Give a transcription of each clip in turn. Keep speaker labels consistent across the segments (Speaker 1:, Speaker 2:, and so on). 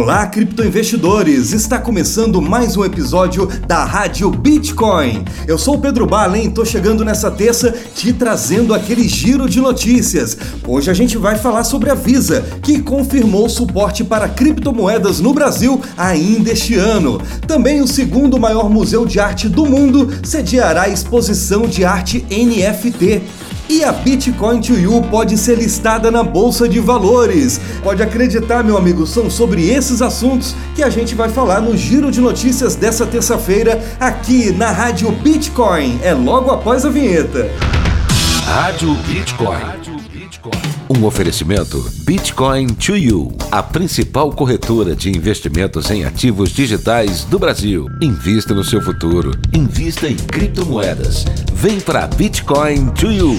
Speaker 1: Olá, criptoinvestidores! Está começando mais um episódio da Rádio Bitcoin. Eu sou o Pedro Balen, tô chegando nessa terça te trazendo aquele giro de notícias. Hoje a gente vai falar sobre a Visa, que confirmou suporte para criptomoedas no Brasil ainda este ano. Também o segundo maior museu de arte do mundo sediará a exposição de arte NFT. E a Bitcoin to You pode ser listada na bolsa de valores. Pode acreditar, meu amigo, são sobre esses assuntos que a gente vai falar no giro de notícias dessa terça-feira aqui na Rádio Bitcoin. É logo após a vinheta.
Speaker 2: Rádio Bitcoin. Um oferecimento Bitcoin to You, a principal corretora de investimentos em ativos digitais do Brasil. Invista no seu futuro. Invista em criptomoedas. Vem para Bitcoin to You.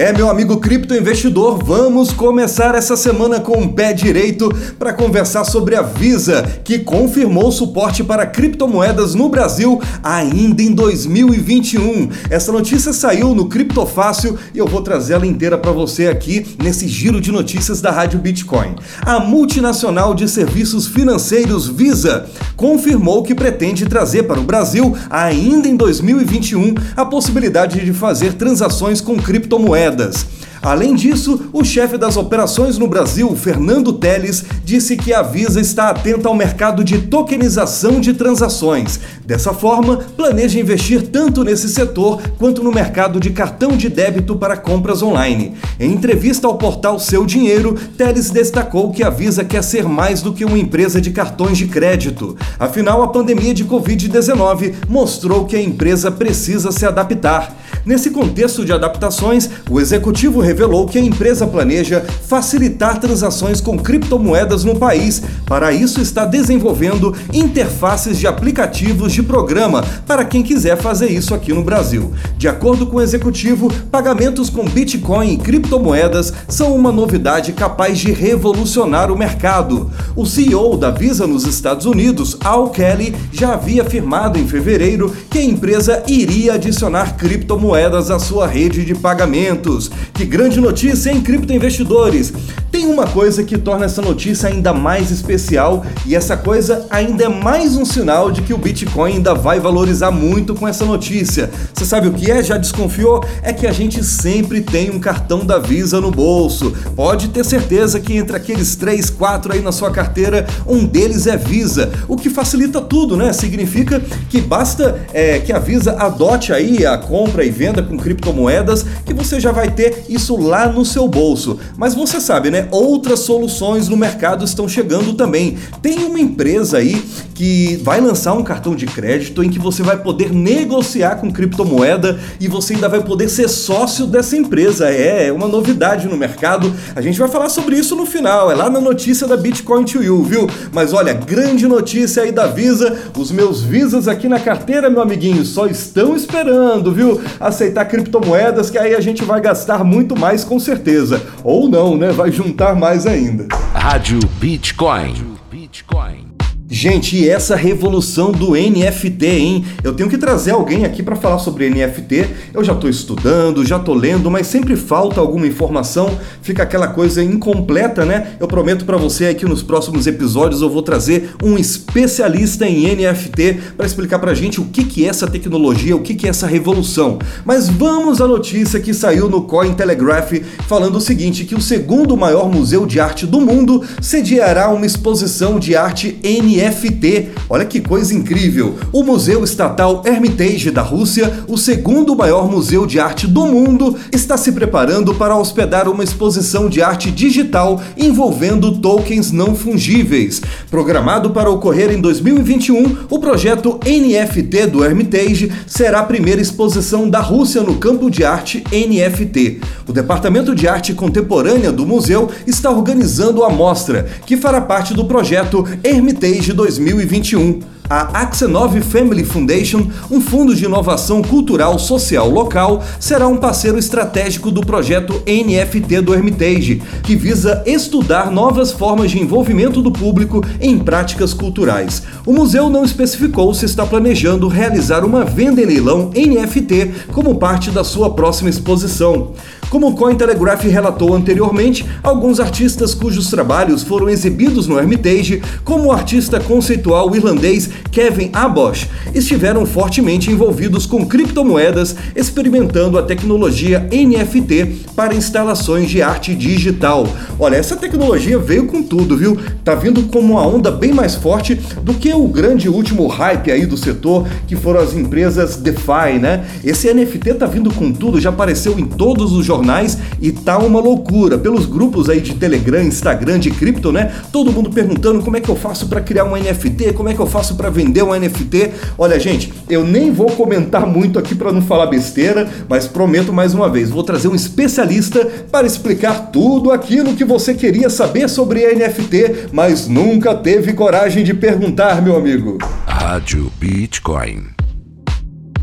Speaker 1: É, meu amigo criptoinvestidor, vamos começar essa semana com o pé direito para conversar sobre a Visa, que confirmou suporte para criptomoedas no Brasil ainda em 2021. Essa notícia saiu no Criptofácil e eu vou trazer ela inteira para você aqui nesse giro de notícias da Rádio Bitcoin. A multinacional de serviços financeiros Visa confirmou que pretende trazer para o Brasil ainda em 2021 a possibilidade de fazer transações com criptomoedas moedas. Além disso, o chefe das operações no Brasil, Fernando Teles, disse que a Visa está atenta ao mercado de tokenização de transações. Dessa forma, planeja investir tanto nesse setor quanto no mercado de cartão de débito para compras online. Em entrevista ao portal Seu Dinheiro, Teles destacou que a Visa quer ser mais do que uma empresa de cartões de crédito. Afinal, a pandemia de Covid-19 mostrou que a empresa precisa se adaptar. Nesse contexto de adaptações, o executivo revelou que a empresa planeja facilitar transações com criptomoedas no país. Para isso, está desenvolvendo interfaces de aplicativos de programa para quem quiser fazer isso aqui no Brasil. De acordo com o executivo, pagamentos com Bitcoin e criptomoedas são uma novidade capaz de revolucionar o mercado. O CEO da Visa nos Estados Unidos, Al Kelly, já havia afirmado em fevereiro que a empresa iria adicionar criptomoedas à sua rede de pagamentos. Que grande notícia, hein, criptoinvestidores? Tem uma coisa que torna essa notícia ainda mais especial e essa coisa ainda é mais um sinal de que o Bitcoin ainda vai valorizar muito com essa notícia. Você sabe o que é? Já desconfiou? É que a gente sempre tem um cartão da Visa no bolso. Pode ter certeza que entre aqueles 3, 4 aí na sua carteira, um deles é Visa, o que facilita tudo, né? Significa que basta é, que a Visa adote aí a compra e venda com criptomoedas que você já vai ter isso lá no seu bolso. Mas você sabe, né? outras soluções no mercado estão chegando também. Tem uma empresa aí que vai lançar um cartão de crédito em que você vai poder negociar com criptomoeda e você ainda vai poder ser sócio dessa empresa. É, é uma novidade no mercado. A gente vai falar sobre isso no final, é lá na notícia da Bitcoin to You, viu? Mas olha, grande notícia aí da Visa. Os meus Visas aqui na carteira, meu amiguinho, só estão esperando, viu? Aceitar criptomoedas que aí a gente vai gastar muito mais com certeza. Ou não, né? Vai juntar mais ainda.
Speaker 2: Rádio Bitcoin. Bitcoin.
Speaker 1: Gente, e essa revolução do NFT, hein? Eu tenho que trazer alguém aqui para falar sobre NFT. Eu já estou estudando, já estou lendo, mas sempre falta alguma informação, fica aquela coisa incompleta, né? Eu prometo para você aqui nos próximos episódios eu vou trazer um especialista em NFT para explicar para gente o que, que é essa tecnologia, o que, que é essa revolução. Mas vamos à notícia que saiu no Cointelegraph falando o seguinte, que o segundo maior museu de arte do mundo sediará uma exposição de arte NFT NFT. Olha que coisa incrível! O Museu Estatal Hermitage da Rússia, o segundo maior museu de arte do mundo, está se preparando para hospedar uma exposição de arte digital envolvendo tokens não fungíveis. Programado para ocorrer em 2021, o projeto NFT do Hermitage será a primeira exposição da Rússia no campo de arte NFT. O Departamento de Arte Contemporânea do museu está organizando a mostra, que fará parte do projeto Hermitage de 2021. A Axenov Family Foundation, um fundo de inovação cultural social local, será um parceiro estratégico do projeto NFT do Hermitage, que visa estudar novas formas de envolvimento do público em práticas culturais. O museu não especificou se está planejando realizar uma venda em leilão NFT como parte da sua próxima exposição. Como o Cointelegraph relatou anteriormente, alguns artistas cujos trabalhos foram exibidos no Hermitage, como o artista conceitual irlandês Kevin Abosch, estiveram fortemente envolvidos com criptomoedas, experimentando a tecnologia NFT para instalações de arte digital. Olha, essa tecnologia veio com tudo, viu? Tá vindo como uma onda bem mais forte do que o grande último hype aí do setor, que foram as empresas DeFi, né? Esse NFT tá vindo com tudo, já apareceu em todos os jornais jornais e tá uma loucura. Pelos grupos aí de Telegram, Instagram, de cripto, né? Todo mundo perguntando como é que eu faço para criar um NFT, como é que eu faço para vender um NFT. Olha, gente, eu nem vou comentar muito aqui para não falar besteira, mas prometo mais uma vez, vou trazer um especialista para explicar tudo aquilo que você queria saber sobre NFT, mas nunca teve coragem de perguntar, meu amigo.
Speaker 2: Rádio Bitcoin.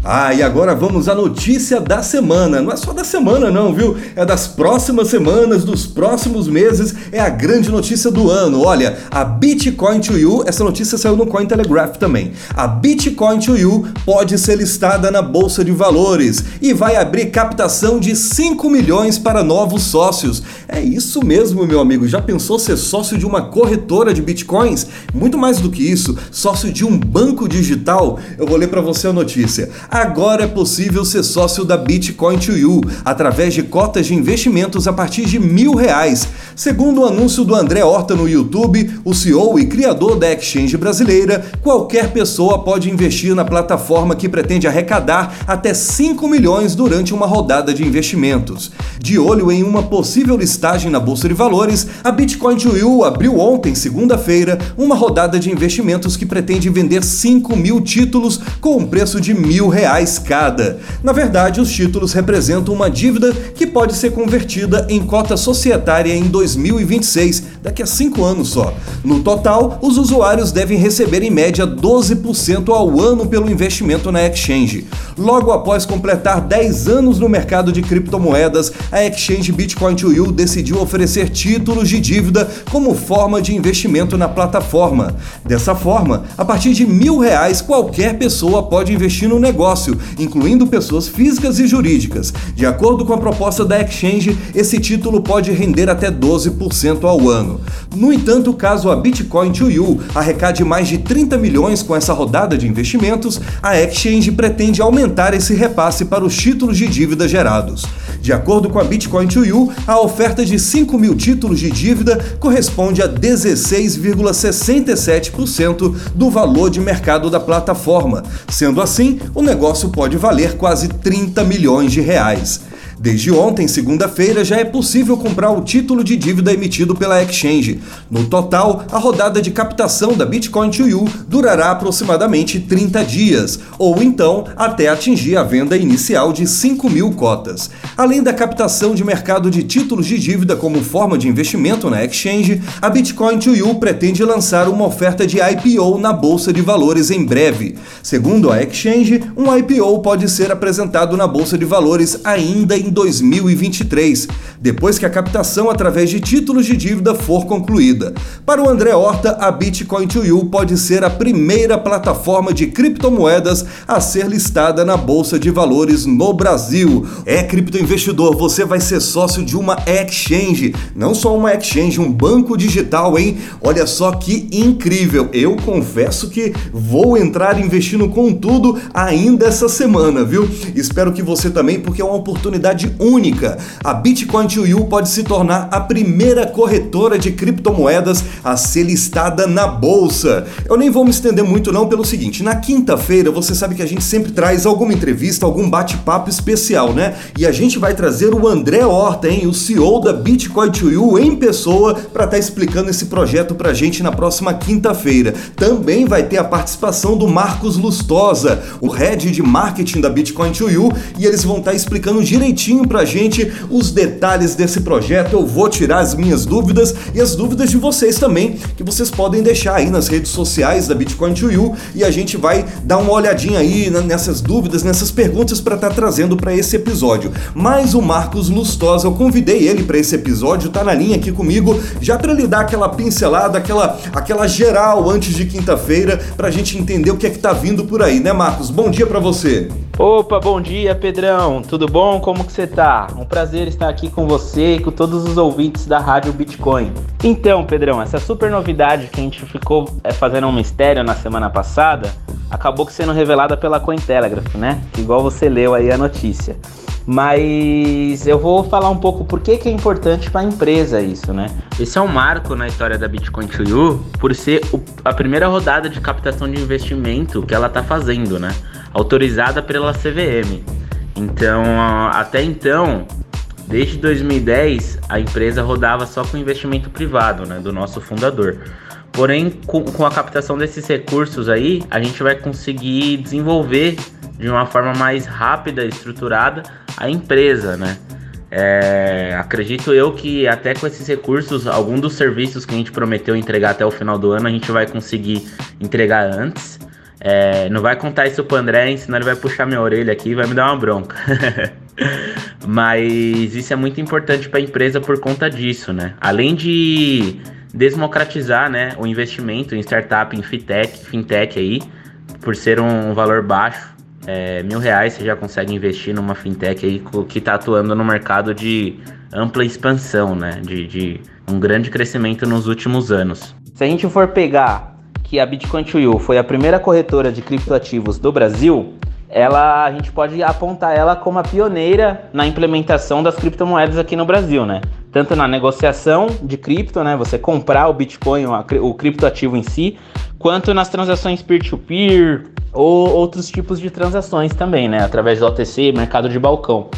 Speaker 1: Ah, e agora vamos à notícia da semana. Não é só da semana, não, viu? É das próximas semanas, dos próximos meses. É a grande notícia do ano. Olha, a Bitcoin to You, essa notícia saiu no Cointelegraph também. A Bitcoin to You pode ser listada na Bolsa de Valores e vai abrir captação de 5 milhões para novos sócios. É isso mesmo, meu amigo. Já pensou ser sócio de uma corretora de bitcoins? Muito mais do que isso, sócio de um banco digital. Eu vou ler para você a notícia. Agora é possível ser sócio da Bitcoin to You através de cotas de investimentos a partir de mil reais. Segundo o anúncio do André Horta no YouTube, o CEO e criador da exchange brasileira, qualquer pessoa pode investir na plataforma que pretende arrecadar até 5 milhões durante uma rodada de investimentos. De olho em uma possível listagem na Bolsa de Valores, a Bitcoin to You abriu ontem, segunda-feira, uma rodada de investimentos que pretende vender 5 mil títulos com um preço de mil reais reais cada. Na verdade, os títulos representam uma dívida que pode ser convertida em cota societária em 2026, daqui a cinco anos só. No total, os usuários devem receber em média 12% ao ano pelo investimento na exchange. Logo após completar 10 anos no mercado de criptomoedas, a exchange Bitcoin to You decidiu oferecer títulos de dívida como forma de investimento na plataforma. Dessa forma, a partir de mil reais, qualquer pessoa pode investir no negócio negócio, incluindo pessoas físicas e jurídicas. De acordo com a proposta da Exchange, esse título pode render até 12% ao ano. No entanto, caso a Bitcoin to You arrecade mais de 30 milhões com essa rodada de investimentos, a Exchange pretende aumentar esse repasse para os títulos de dívida gerados. De acordo com a Bitcoin to You, a oferta de 5 mil títulos de dívida corresponde a 16,67% do valor de mercado da plataforma. Sendo assim, o negócio pode valer quase 30 milhões de reais. Desde ontem, segunda-feira, já é possível comprar o título de dívida emitido pela Exchange. No total, a rodada de captação da Bitcoin to You durará aproximadamente 30 dias, ou então até atingir a venda inicial de 5 mil cotas. Além da captação de mercado de títulos de dívida como forma de investimento na Exchange, a Bitcoin to You pretende lançar uma oferta de IPO na Bolsa de Valores em breve. Segundo a Exchange, um IPO pode ser apresentado na Bolsa de Valores ainda em em 2023, depois que a captação através de títulos de dívida for concluída. Para o André Horta, a Bitcoin to You pode ser a primeira plataforma de criptomoedas a ser listada na Bolsa de Valores no Brasil. É criptoinvestidor, você vai ser sócio de uma exchange, não só uma exchange, um banco digital, hein? Olha só que incrível. Eu confesso que vou entrar investindo com tudo ainda essa semana, viu? Espero que você também, porque é uma oportunidade oportunidade única. A Bitcoin to You pode se tornar a primeira corretora de criptomoedas a ser listada na bolsa. Eu nem vou me estender muito não pelo seguinte, na quinta-feira você sabe que a gente sempre traz alguma entrevista, algum bate-papo especial, né? E a gente vai trazer o André Horta, hein, o CEO da Bitcoin to You em pessoa para estar tá explicando esse projeto pra gente na próxima quinta-feira. Também vai ter a participação do Marcos Lustosa, o head de marketing da Bitcoin to You, e eles vão estar tá explicando direitinho direitinho pra gente os detalhes desse projeto. Eu vou tirar as minhas dúvidas e as dúvidas de vocês também, que vocês podem deixar aí nas redes sociais da Bitcoin to You e a gente vai dar uma olhadinha aí nessas dúvidas, nessas perguntas para estar tá trazendo para esse episódio. Mas o Marcos Lustosa, eu convidei ele para esse episódio, tá na linha aqui comigo, já para ele dar aquela pincelada, aquela, aquela geral antes de quinta-feira, para a gente entender o que é que tá vindo por aí, né, Marcos? Bom dia para você.
Speaker 3: Opa, bom dia, Pedrão. Tudo bom? Como que você tá? Um prazer estar aqui com você e com todos os ouvintes da Rádio Bitcoin. Então, Pedrão, essa super novidade que a gente ficou é, fazendo um mistério na semana passada, acabou sendo revelada pela Cointelegraph, né? Igual você leu aí a notícia. Mas eu vou falar um pouco por que, que é importante para a empresa isso, né? Esse é um marco na história da Bitcoin to You por ser a primeira rodada de captação de investimento que ela está fazendo, né? Autorizada pela CVM. Então, até então, desde 2010, a empresa rodava só com investimento privado, né, do nosso fundador. Porém, com, a captação desses recursos aí, a gente vai conseguir desenvolver de uma forma mais rápida e estruturada a empresa, né? É, acredito eu que até com esses recursos, algum dos serviços que a gente prometeu entregar até o final do ano, a gente vai conseguir entregar antes. É, não vai contar isso pro André, senão ele vai puxar minha orelha aqui e vai me dar uma bronca. Mas isso é muito importante para a empresa por conta disso, né? Além de democratizar né, o investimento em startup, em fintech, fintech aí, por ser um valor baixo, é, mil reais você já consegue investir numa fintech aí que está atuando no mercado de ampla expansão, né? De, de um grande crescimento nos últimos anos. Se a gente for pegar que a Bitcoin to You foi a primeira corretora de criptoativos do Brasil, ela a gente pode apontar ela como a pioneira na implementação das criptomoedas aqui no Brasil, né? Tanto na negociação de cripto, né? Você comprar o Bitcoin, o criptoativo em si, quanto nas transações peer-to-peer -peer, ou outros tipos de transações também, né? Através do OTC, mercado de balcão.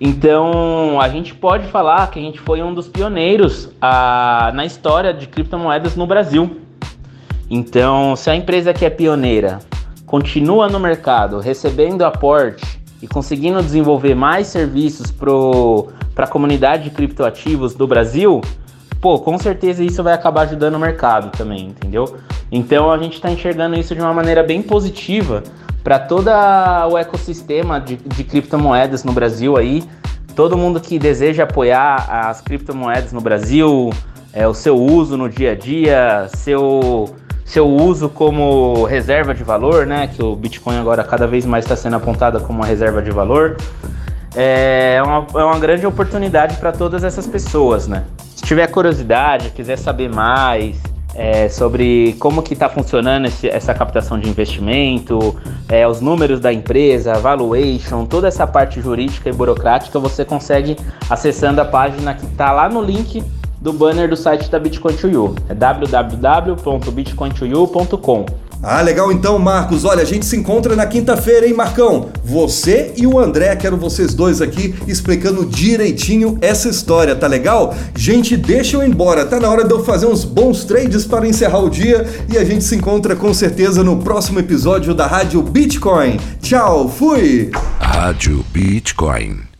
Speaker 3: Então, a gente pode falar que a gente foi um dos pioneiros a, na história de criptomoedas no Brasil. Então, se a empresa que é pioneira continua no mercado recebendo aporte e conseguindo desenvolver mais serviços para a comunidade de criptoativos do Brasil, pô, com certeza isso vai acabar ajudando o mercado também, entendeu? Então a gente está enxergando isso de uma maneira bem positiva para todo o ecossistema de, de criptomoedas no Brasil aí. Todo mundo que deseja apoiar as criptomoedas no Brasil, é, o seu uso no dia a dia, seu seu uso como reserva de valor, né? Que o Bitcoin agora cada vez mais está sendo apontada como uma reserva de valor. É uma, é uma grande oportunidade para todas essas pessoas, né? Se tiver curiosidade, quiser saber mais é, sobre como que está funcionando esse, essa captação de investimento, é, os números da empresa, valuation, toda essa parte jurídica e burocrática, você consegue acessando a página que está lá no link do banner do site da Bitcoin to You. É www.bitcointoyou.com.
Speaker 1: Ah, legal então, Marcos. Olha, a gente se encontra na quinta-feira, hein, Marcão? Você e o André, quero vocês dois aqui explicando direitinho essa história, tá legal? Gente, deixa eu ir embora. Tá na hora de eu fazer uns bons trades para encerrar o dia e a gente se encontra com certeza no próximo episódio da Rádio Bitcoin. Tchau, fui!
Speaker 2: Rádio Bitcoin.